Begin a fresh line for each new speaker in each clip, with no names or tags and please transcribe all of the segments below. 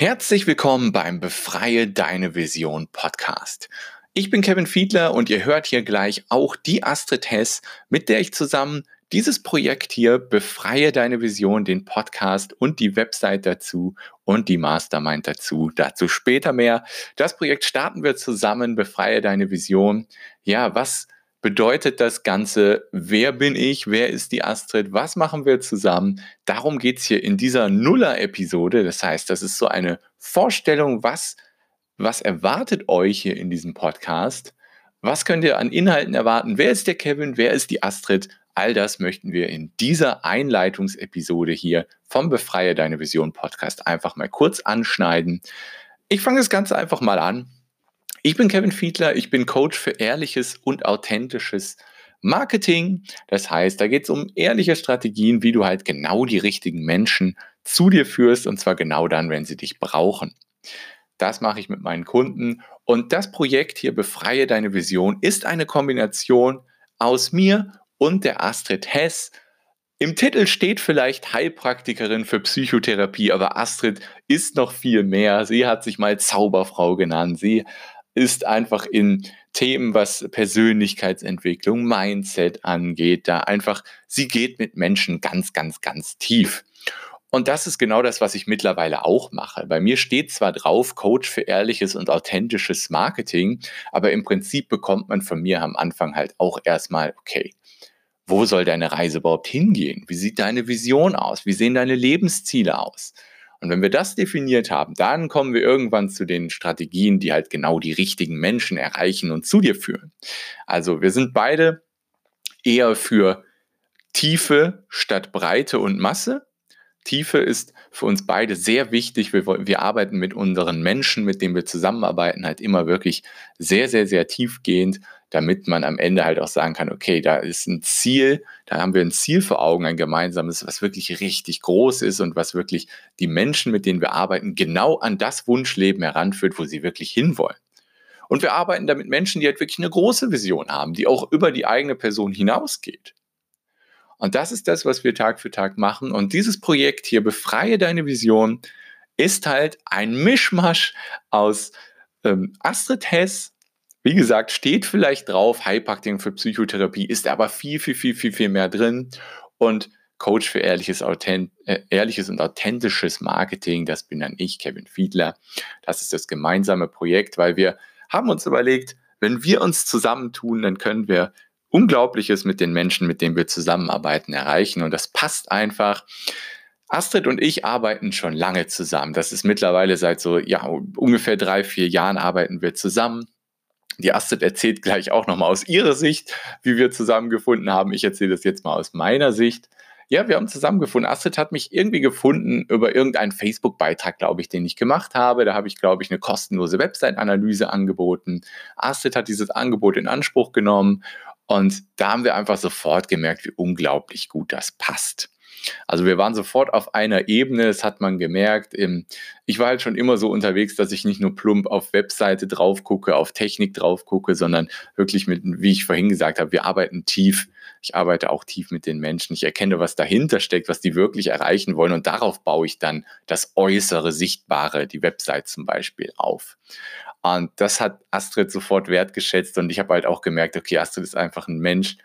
Herzlich willkommen beim Befreie Deine Vision Podcast. Ich bin Kevin Fiedler und ihr hört hier gleich auch die Astrid Hess, mit der ich zusammen dieses Projekt hier Befreie Deine Vision, den Podcast und die Website dazu und die Mastermind dazu. Dazu später mehr. Das Projekt starten wir zusammen, Befreie Deine Vision. Ja, was bedeutet das Ganze? Wer bin ich? Wer ist die Astrid? Was machen wir zusammen? Darum geht es hier in dieser Nuller-Episode. Das heißt, das ist so eine Vorstellung, was, was erwartet euch hier in diesem Podcast? Was könnt ihr an Inhalten erwarten? Wer ist der Kevin? Wer ist die Astrid? All das möchten wir in dieser Einleitungsepisode hier vom Befreie Deine Vision Podcast einfach mal kurz anschneiden. Ich fange das Ganze einfach mal an ich bin Kevin Fiedler, ich bin Coach für ehrliches und authentisches Marketing. Das heißt, da geht es um ehrliche Strategien, wie du halt genau die richtigen Menschen zu dir führst und zwar genau dann, wenn sie dich brauchen. Das mache ich mit meinen Kunden und das Projekt hier Befreie deine Vision ist eine Kombination aus mir und der Astrid Hess. Im Titel steht vielleicht Heilpraktikerin für Psychotherapie, aber Astrid ist noch viel mehr. Sie hat sich mal Zauberfrau genannt. Sie ist einfach in Themen, was Persönlichkeitsentwicklung, Mindset angeht, da einfach, sie geht mit Menschen ganz, ganz, ganz tief. Und das ist genau das, was ich mittlerweile auch mache. Bei mir steht zwar drauf, Coach für ehrliches und authentisches Marketing, aber im Prinzip bekommt man von mir am Anfang halt auch erstmal, okay, wo soll deine Reise überhaupt hingehen? Wie sieht deine Vision aus? Wie sehen deine Lebensziele aus? Und wenn wir das definiert haben, dann kommen wir irgendwann zu den Strategien, die halt genau die richtigen Menschen erreichen und zu dir führen. Also wir sind beide eher für Tiefe statt Breite und Masse. Tiefe ist für uns beide sehr wichtig. Wir, wir arbeiten mit unseren Menschen, mit denen wir zusammenarbeiten, halt immer wirklich sehr, sehr, sehr tiefgehend damit man am Ende halt auch sagen kann, okay, da ist ein Ziel, da haben wir ein Ziel vor Augen, ein gemeinsames, was wirklich richtig groß ist und was wirklich die Menschen, mit denen wir arbeiten, genau an das Wunschleben heranführt, wo sie wirklich hinwollen. Und wir arbeiten da mit Menschen, die halt wirklich eine große Vision haben, die auch über die eigene Person hinausgeht. Und das ist das, was wir Tag für Tag machen. Und dieses Projekt hier, Befreie deine Vision, ist halt ein Mischmasch aus ähm, Astrid Hess, wie gesagt, steht vielleicht drauf, Heilpraktiken für Psychotherapie, ist aber viel, viel, viel, viel, viel mehr drin. Und Coach für ehrliches, authent äh, ehrliches und authentisches Marketing, das bin dann ich, Kevin Fiedler. Das ist das gemeinsame Projekt, weil wir haben uns überlegt, wenn wir uns zusammentun, dann können wir Unglaubliches mit den Menschen, mit denen wir zusammenarbeiten, erreichen. Und das passt einfach. Astrid und ich arbeiten schon lange zusammen. Das ist mittlerweile seit so, ja, ungefähr drei, vier Jahren arbeiten wir zusammen. Die Astrid erzählt gleich auch nochmal aus ihrer Sicht, wie wir zusammengefunden haben. Ich erzähle das jetzt mal aus meiner Sicht. Ja, wir haben zusammengefunden. Astrid hat mich irgendwie gefunden über irgendeinen Facebook-Beitrag, glaube ich, den ich gemacht habe. Da habe ich, glaube ich, eine kostenlose Website-Analyse angeboten. Astrid hat dieses Angebot in Anspruch genommen und da haben wir einfach sofort gemerkt, wie unglaublich gut das passt. Also wir waren sofort auf einer Ebene, das hat man gemerkt. Ich war halt schon immer so unterwegs, dass ich nicht nur plump auf Webseite drauf gucke, auf Technik drauf gucke, sondern wirklich mit, wie ich vorhin gesagt habe, wir arbeiten tief. Ich arbeite auch tief mit den Menschen. Ich erkenne, was dahinter steckt, was die wirklich erreichen wollen und darauf baue ich dann das äußere, sichtbare, die Website zum Beispiel auf. Und das hat Astrid sofort wertgeschätzt und ich habe halt auch gemerkt, okay, Astrid ist einfach ein Mensch,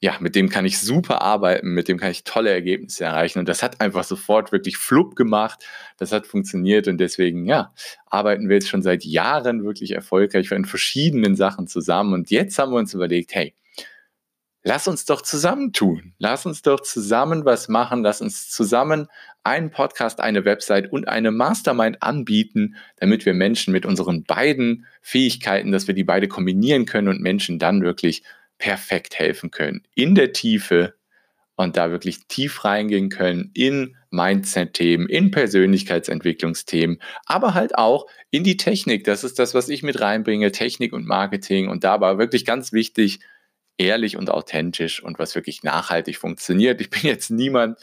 ja, mit dem kann ich super arbeiten, mit dem kann ich tolle Ergebnisse erreichen. Und das hat einfach sofort wirklich flupp gemacht. Das hat funktioniert und deswegen, ja, arbeiten wir jetzt schon seit Jahren wirklich erfolgreich in verschiedenen Sachen zusammen. Und jetzt haben wir uns überlegt, hey, lass uns doch zusammentun. Lass uns doch zusammen was machen. Lass uns zusammen einen Podcast, eine Website und eine Mastermind anbieten, damit wir Menschen mit unseren beiden Fähigkeiten, dass wir die beide kombinieren können und Menschen dann wirklich perfekt helfen können. In der Tiefe und da wirklich tief reingehen können in Mindset-Themen, in Persönlichkeitsentwicklungsthemen, aber halt auch in die Technik. Das ist das, was ich mit reinbringe, Technik und Marketing. Und da war wirklich ganz wichtig, ehrlich und authentisch und was wirklich nachhaltig funktioniert. Ich bin jetzt niemand,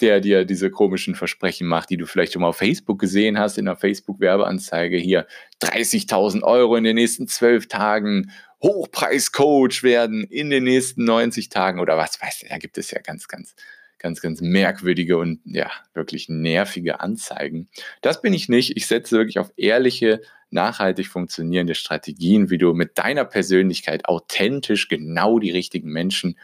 der dir diese komischen Versprechen macht, die du vielleicht schon mal auf Facebook gesehen hast, in der Facebook-Werbeanzeige hier 30.000 Euro in den nächsten zwölf Tagen Hochpreiscoach werden in den nächsten 90 Tagen oder was weiß ich, da gibt es ja ganz, ganz, ganz, ganz merkwürdige und ja, wirklich nervige Anzeigen. Das bin ich nicht. Ich setze wirklich auf ehrliche, nachhaltig funktionierende Strategien, wie du mit deiner Persönlichkeit authentisch genau die richtigen Menschen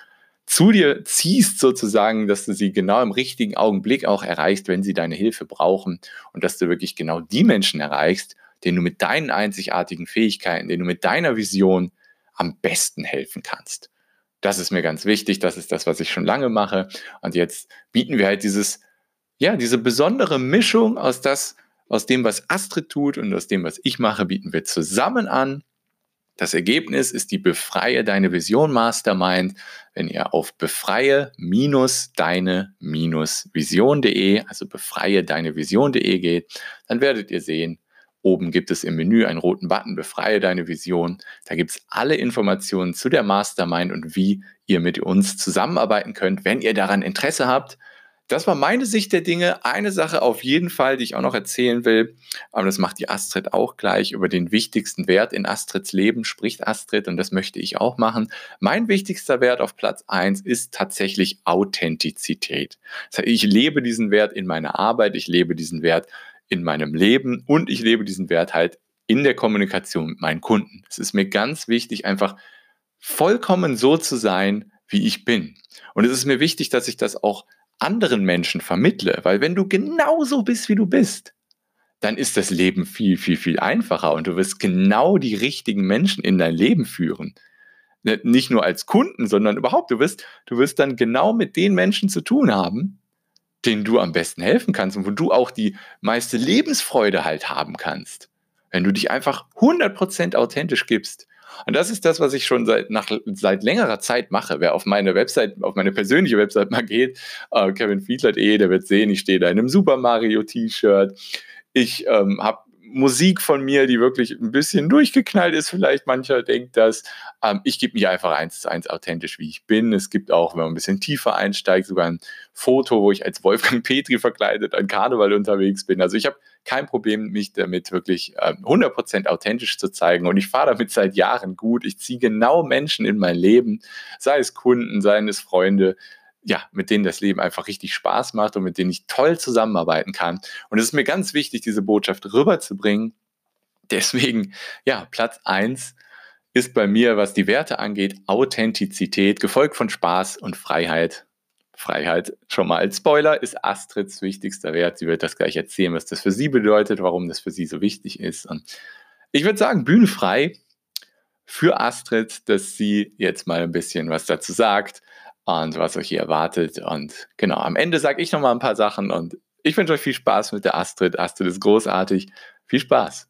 zu dir ziehst sozusagen, dass du sie genau im richtigen Augenblick auch erreichst, wenn sie deine Hilfe brauchen und dass du wirklich genau die Menschen erreichst, denen du mit deinen einzigartigen Fähigkeiten, denen du mit deiner Vision am besten helfen kannst. Das ist mir ganz wichtig, das ist das, was ich schon lange mache und jetzt bieten wir halt dieses ja, diese besondere Mischung aus das aus dem, was Astrid tut und aus dem, was ich mache, bieten wir zusammen an das Ergebnis ist die Befreie deine Vision Mastermind. Wenn ihr auf befreie-deine-vision.de, also befreie deine Vision.de geht, dann werdet ihr sehen, oben gibt es im Menü einen roten Button Befreie deine Vision. Da gibt es alle Informationen zu der Mastermind und wie ihr mit uns zusammenarbeiten könnt, wenn ihr daran Interesse habt. Das war meine Sicht der Dinge. Eine Sache auf jeden Fall, die ich auch noch erzählen will, aber das macht die Astrid auch gleich, über den wichtigsten Wert in Astrids Leben spricht Astrid und das möchte ich auch machen. Mein wichtigster Wert auf Platz eins ist tatsächlich Authentizität. Ich lebe diesen Wert in meiner Arbeit, ich lebe diesen Wert in meinem Leben und ich lebe diesen Wert halt in der Kommunikation mit meinen Kunden. Es ist mir ganz wichtig, einfach vollkommen so zu sein, wie ich bin. Und es ist mir wichtig, dass ich das auch anderen Menschen vermittle, weil wenn du genauso bist, wie du bist, dann ist das Leben viel, viel, viel einfacher und du wirst genau die richtigen Menschen in dein Leben führen. Nicht nur als Kunden, sondern überhaupt, du wirst, du wirst dann genau mit den Menschen zu tun haben, denen du am besten helfen kannst und wo du auch die meiste Lebensfreude halt haben kannst. Wenn du dich einfach 100% authentisch gibst, und das ist das, was ich schon seit, nach, seit längerer Zeit mache. Wer auf meine Website, auf meine persönliche Website mal geht, äh, kevinfiedler.de, der wird sehen, ich stehe da in einem Super Mario T-Shirt. Ich ähm, habe Musik von mir, die wirklich ein bisschen durchgeknallt ist. Vielleicht mancher denkt das. Ähm, ich gebe mich einfach eins zu eins authentisch, wie ich bin. Es gibt auch, wenn man ein bisschen tiefer einsteigt, sogar ein Foto, wo ich als Wolfgang Petri verkleidet an Karneval unterwegs bin. Also ich habe kein Problem, mich damit wirklich äh, 100% authentisch zu zeigen. Und ich fahre damit seit Jahren gut. Ich ziehe genau Menschen in mein Leben, sei es Kunden, sei es Freunde, ja, mit denen das Leben einfach richtig Spaß macht und mit denen ich toll zusammenarbeiten kann. Und es ist mir ganz wichtig, diese Botschaft rüberzubringen. Deswegen, ja, Platz eins ist bei mir, was die Werte angeht, Authentizität, gefolgt von Spaß und Freiheit. Freiheit, schon mal als Spoiler, ist Astrids wichtigster Wert. Sie wird das gleich erzählen, was das für sie bedeutet, warum das für sie so wichtig ist. Und ich würde sagen, bühnenfrei für Astrid, dass sie jetzt mal ein bisschen was dazu sagt und was euch hier erwartet. Und genau, am Ende sage ich nochmal ein paar Sachen und ich wünsche euch viel Spaß mit der Astrid. Astrid ist großartig. Viel Spaß.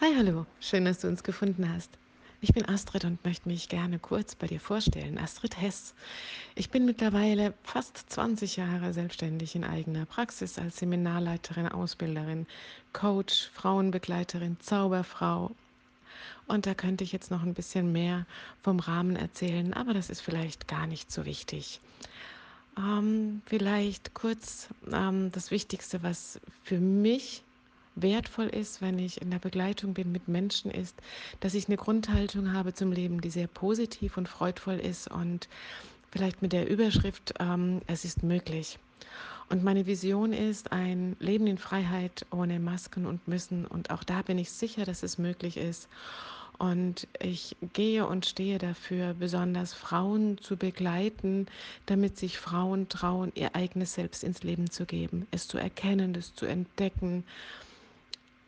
Hi, hallo. Schön, dass du uns gefunden hast. Ich bin Astrid und möchte mich gerne kurz bei dir vorstellen. Astrid Hess. Ich bin mittlerweile fast 20 Jahre selbstständig in eigener Praxis als Seminarleiterin, Ausbilderin, Coach, Frauenbegleiterin, Zauberfrau und da könnte ich jetzt noch ein bisschen mehr vom Rahmen erzählen, aber das ist vielleicht gar nicht so wichtig. Ähm, vielleicht kurz ähm, das Wichtigste, was für mich wertvoll ist, wenn ich in der Begleitung bin mit Menschen, ist, dass ich eine Grundhaltung habe zum Leben, die sehr positiv und freudvoll ist und vielleicht mit der Überschrift, ähm, es ist möglich. Und meine Vision ist ein Leben in Freiheit ohne Masken und Müssen. Und auch da bin ich sicher, dass es möglich ist. Und ich gehe und stehe dafür, besonders Frauen zu begleiten, damit sich Frauen trauen, ihr eigenes Selbst ins Leben zu geben, es zu erkennen, es zu entdecken,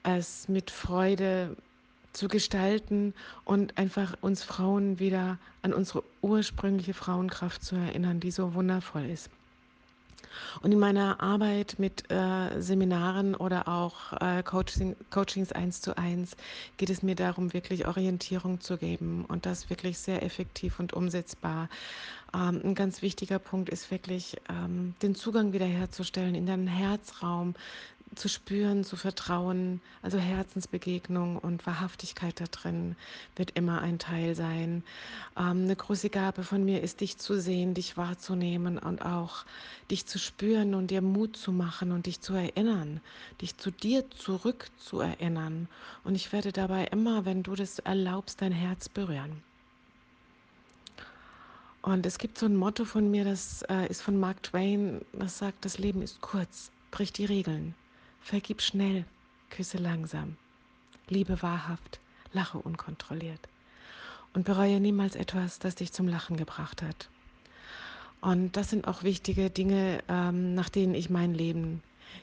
es mit Freude zu gestalten und einfach uns Frauen wieder an unsere ursprüngliche Frauenkraft zu erinnern, die so wundervoll ist. Und in meiner Arbeit mit äh, Seminaren oder auch äh, Coaching, Coachings eins zu eins geht es mir darum, wirklich Orientierung zu geben und das wirklich sehr effektiv und umsetzbar. Ähm, ein ganz wichtiger Punkt ist wirklich, ähm, den Zugang wiederherzustellen in deinen Herzraum, zu spüren, zu vertrauen, also Herzensbegegnung und Wahrhaftigkeit da drin wird immer ein Teil sein. Ähm, eine große Gabe von mir ist, dich zu sehen, dich wahrzunehmen und auch dich zu spüren und dir Mut zu machen und dich zu erinnern, dich zu dir zurück zu erinnern. Und ich werde dabei immer, wenn du das erlaubst, dein Herz berühren. Und es gibt so ein Motto von mir, das äh, ist von Mark Twain, das sagt, das Leben ist kurz, brich die Regeln, vergib schnell, küsse langsam, liebe wahrhaft, lache unkontrolliert und bereue niemals etwas, das dich zum Lachen gebracht hat. Und das sind auch wichtige Dinge, ähm, nach denen ich mein Leben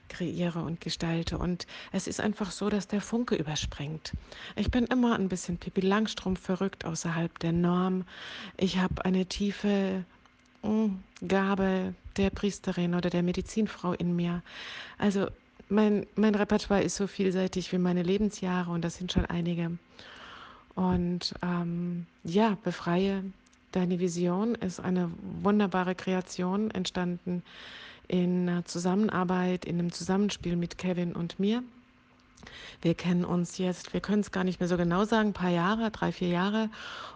kreiere und gestalte. Und es ist einfach so, dass der Funke überspringt. Ich bin immer ein bisschen Pippi Langstrumpf verrückt außerhalb der Norm. Ich habe eine tiefe hm, Gabe der Priesterin oder der Medizinfrau in mir. Also mein, mein Repertoire ist so vielseitig wie meine Lebensjahre und das sind schon einige. Und ähm, ja, befreie deine Vision ist eine wunderbare Kreation entstanden in Zusammenarbeit, in einem Zusammenspiel mit Kevin und mir. Wir kennen uns jetzt, wir können es gar nicht mehr so genau sagen, ein paar Jahre, drei, vier Jahre.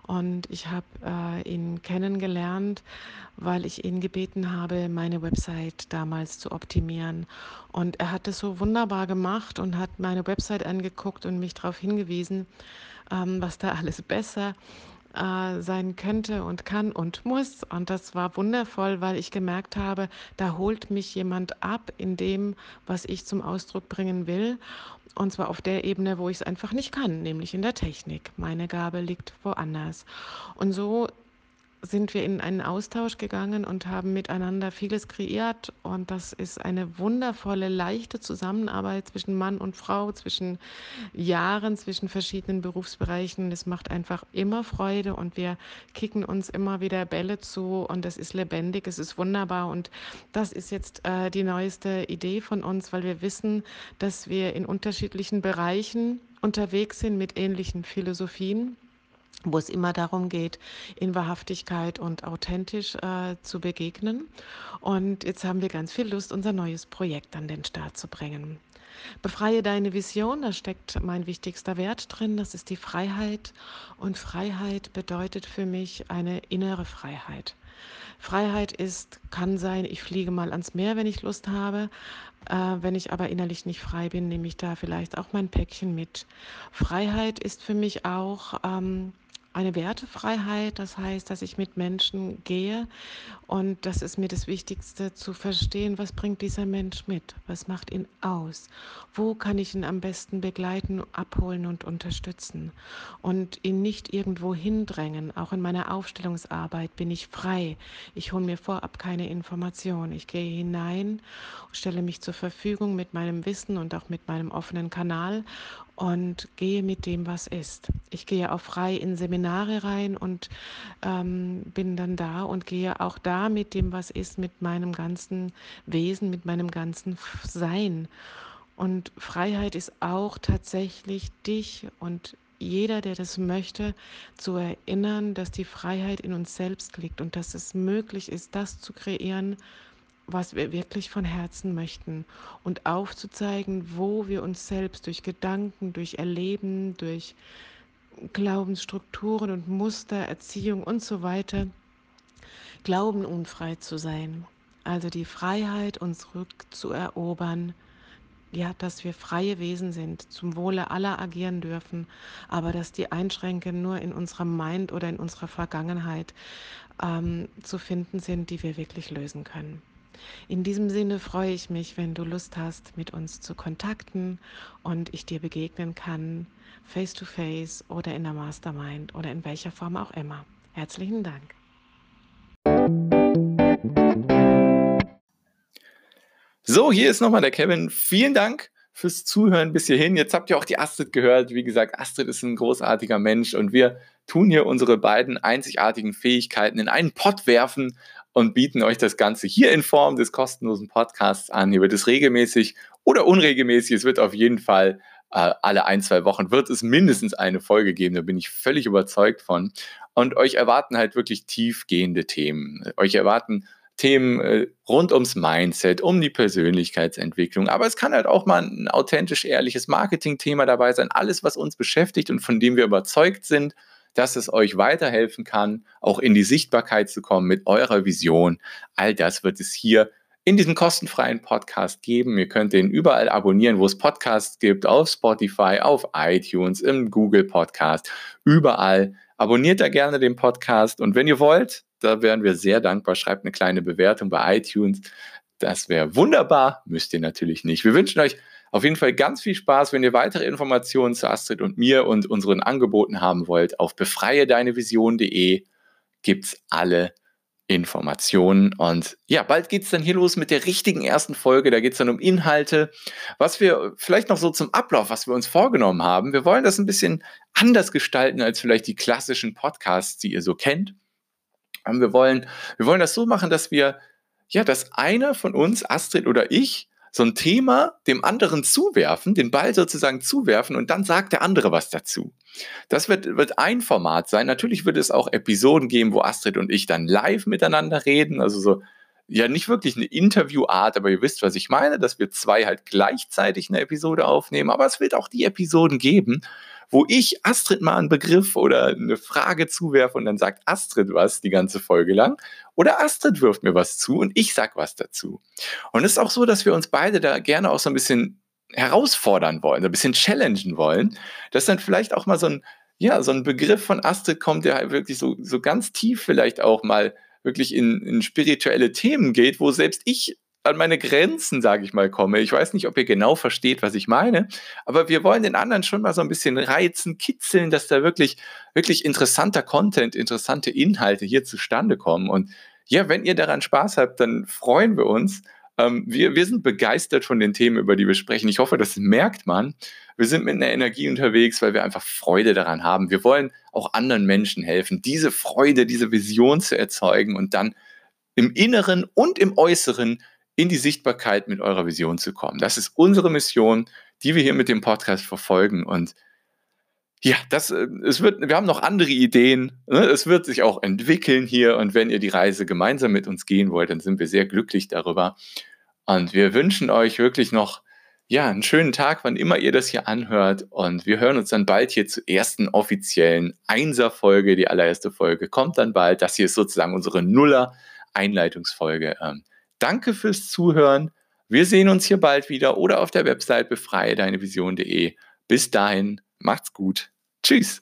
Und ich habe äh, ihn kennengelernt, weil ich ihn gebeten habe, meine Website damals zu optimieren. Und er hat es so wunderbar gemacht und hat meine Website angeguckt und mich darauf hingewiesen, ähm, was da alles besser äh, sein könnte und kann und muss. Und das war wundervoll, weil ich gemerkt habe, da holt mich jemand ab in dem, was ich zum Ausdruck bringen will. Und zwar auf der Ebene, wo ich es einfach nicht kann, nämlich in der Technik. Meine Gabe liegt woanders. Und so sind wir in einen Austausch gegangen und haben miteinander vieles kreiert. Und das ist eine wundervolle, leichte Zusammenarbeit zwischen Mann und Frau, zwischen Jahren, zwischen verschiedenen Berufsbereichen. Es macht einfach immer Freude und wir kicken uns immer wieder Bälle zu und es ist lebendig, es ist wunderbar. Und das ist jetzt äh, die neueste Idee von uns, weil wir wissen, dass wir in unterschiedlichen Bereichen unterwegs sind mit ähnlichen Philosophien wo es immer darum geht, in Wahrhaftigkeit und authentisch äh, zu begegnen. Und jetzt haben wir ganz viel Lust, unser neues Projekt an den Start zu bringen. Befreie deine Vision, da steckt mein wichtigster Wert drin, das ist die Freiheit. Und Freiheit bedeutet für mich eine innere Freiheit. Freiheit ist, kann sein, ich fliege mal ans Meer, wenn ich Lust habe. Äh, wenn ich aber innerlich nicht frei bin, nehme ich da vielleicht auch mein Päckchen mit. Freiheit ist für mich auch ähm, eine Wertefreiheit, das heißt, dass ich mit Menschen gehe und das ist mir das Wichtigste zu verstehen, was bringt dieser Mensch mit, was macht ihn aus, wo kann ich ihn am besten begleiten, abholen und unterstützen und ihn nicht irgendwo hindrängen. Auch in meiner Aufstellungsarbeit bin ich frei. Ich hole mir vorab keine Information. Ich gehe hinein, stelle mich zur Verfügung mit meinem Wissen und auch mit meinem offenen Kanal und gehe mit dem, was ist. Ich gehe auch frei in Seminare rein und ähm, bin dann da und gehe auch da mit dem, was ist, mit meinem ganzen Wesen, mit meinem ganzen Sein. Und Freiheit ist auch tatsächlich dich und jeder, der das möchte, zu erinnern, dass die Freiheit in uns selbst liegt und dass es möglich ist, das zu kreieren, was wir wirklich von Herzen möchten und aufzuzeigen, wo wir uns selbst durch Gedanken, durch Erleben, durch Glaubensstrukturen und Muster, Erziehung und so weiter glauben, unfrei zu sein. Also die Freiheit, uns rückzuerobern, ja, dass wir freie Wesen sind, zum Wohle aller agieren dürfen, aber dass die Einschränkungen nur in unserem Mind oder in unserer Vergangenheit ähm, zu finden sind, die wir wirklich lösen können. In diesem Sinne freue ich mich, wenn du Lust hast, mit uns zu kontakten und ich dir begegnen kann, face to face oder in der Mastermind oder in welcher Form auch immer. Herzlichen Dank.
So, hier ist nochmal der Kevin. Vielen Dank fürs Zuhören bis hierhin. Jetzt habt ihr auch die Astrid gehört. Wie gesagt, Astrid ist ein großartiger Mensch und wir tun hier unsere beiden einzigartigen Fähigkeiten in einen Pott werfen und bieten euch das Ganze hier in Form des kostenlosen Podcasts an. Hier wird es regelmäßig oder unregelmäßig. Es wird auf jeden Fall äh, alle ein, zwei Wochen wird es mindestens eine Folge geben. Da bin ich völlig überzeugt von. Und euch erwarten halt wirklich tiefgehende Themen. Euch erwarten Themen äh, rund ums Mindset, um die Persönlichkeitsentwicklung. Aber es kann halt auch mal ein authentisch ehrliches Marketing-Thema dabei sein. Alles, was uns beschäftigt und von dem wir überzeugt sind, dass es euch weiterhelfen kann, auch in die Sichtbarkeit zu kommen mit eurer Vision. All das wird es hier in diesem kostenfreien Podcast geben. Ihr könnt den überall abonnieren, wo es Podcasts gibt, auf Spotify, auf iTunes, im Google Podcast, überall Abonniert da gerne den Podcast und wenn ihr wollt, da wären wir sehr dankbar. Schreibt eine kleine Bewertung bei iTunes. Das wäre wunderbar. Müsst ihr natürlich nicht. Wir wünschen euch auf jeden Fall ganz viel Spaß. Wenn ihr weitere Informationen zu Astrid und mir und unseren Angeboten haben wollt, auf befreiedeinevision.de gibt es alle Informationen. Und ja, bald geht es dann hier los mit der richtigen ersten Folge. Da geht es dann um Inhalte. Was wir vielleicht noch so zum Ablauf, was wir uns vorgenommen haben. Wir wollen das ein bisschen anders gestalten als vielleicht die klassischen Podcasts, die ihr so kennt. Und wir wollen, wir wollen das so machen, dass wir, ja, dass einer von uns, Astrid oder ich, so ein Thema dem anderen zuwerfen, den Ball sozusagen zuwerfen und dann sagt der andere was dazu. Das wird, wird ein Format sein. Natürlich wird es auch Episoden geben, wo Astrid und ich dann live miteinander reden, also so ja nicht wirklich eine Interviewart, aber ihr wisst, was ich meine, dass wir zwei halt gleichzeitig eine Episode aufnehmen. Aber es wird auch die Episoden geben, wo ich Astrid mal einen Begriff oder eine Frage zuwerfe und dann sagt Astrid was die ganze Folge lang. Oder Astrid wirft mir was zu und ich sag was dazu. Und es ist auch so, dass wir uns beide da gerne auch so ein bisschen herausfordern wollen, ein bisschen challengen wollen, dass dann vielleicht auch mal so ein, ja, so ein Begriff von Astrid kommt, der halt wirklich so, so ganz tief vielleicht auch mal wirklich in, in spirituelle Themen geht, wo selbst ich an meine Grenzen, sage ich mal, komme. Ich weiß nicht, ob ihr genau versteht, was ich meine, aber wir wollen den anderen schon mal so ein bisschen reizen, kitzeln, dass da wirklich, wirklich interessanter Content, interessante Inhalte hier zustande kommen. Und ja, wenn ihr daran Spaß habt, dann freuen wir uns. Ähm, wir, wir sind begeistert von den Themen, über die wir sprechen. Ich hoffe, das merkt man. Wir sind mit einer Energie unterwegs, weil wir einfach Freude daran haben. Wir wollen auch anderen Menschen helfen, diese Freude, diese Vision zu erzeugen und dann im Inneren und im Äußeren in die Sichtbarkeit mit eurer Vision zu kommen. Das ist unsere Mission, die wir hier mit dem Podcast verfolgen. Und ja, das, äh, es wird, wir haben noch andere Ideen. Ne? Es wird sich auch entwickeln hier. Und wenn ihr die Reise gemeinsam mit uns gehen wollt, dann sind wir sehr glücklich darüber. Und wir wünschen euch wirklich noch ja, einen schönen Tag, wann immer ihr das hier anhört. Und wir hören uns dann bald hier zur ersten offiziellen Einser-Folge. Die allererste Folge kommt dann bald. Das hier ist sozusagen unsere Nuller-Einleitungsfolge. Ähm, danke fürs Zuhören. Wir sehen uns hier bald wieder oder auf der Website befreie deine Vision.de. Bis dahin, macht's gut. Tschüss.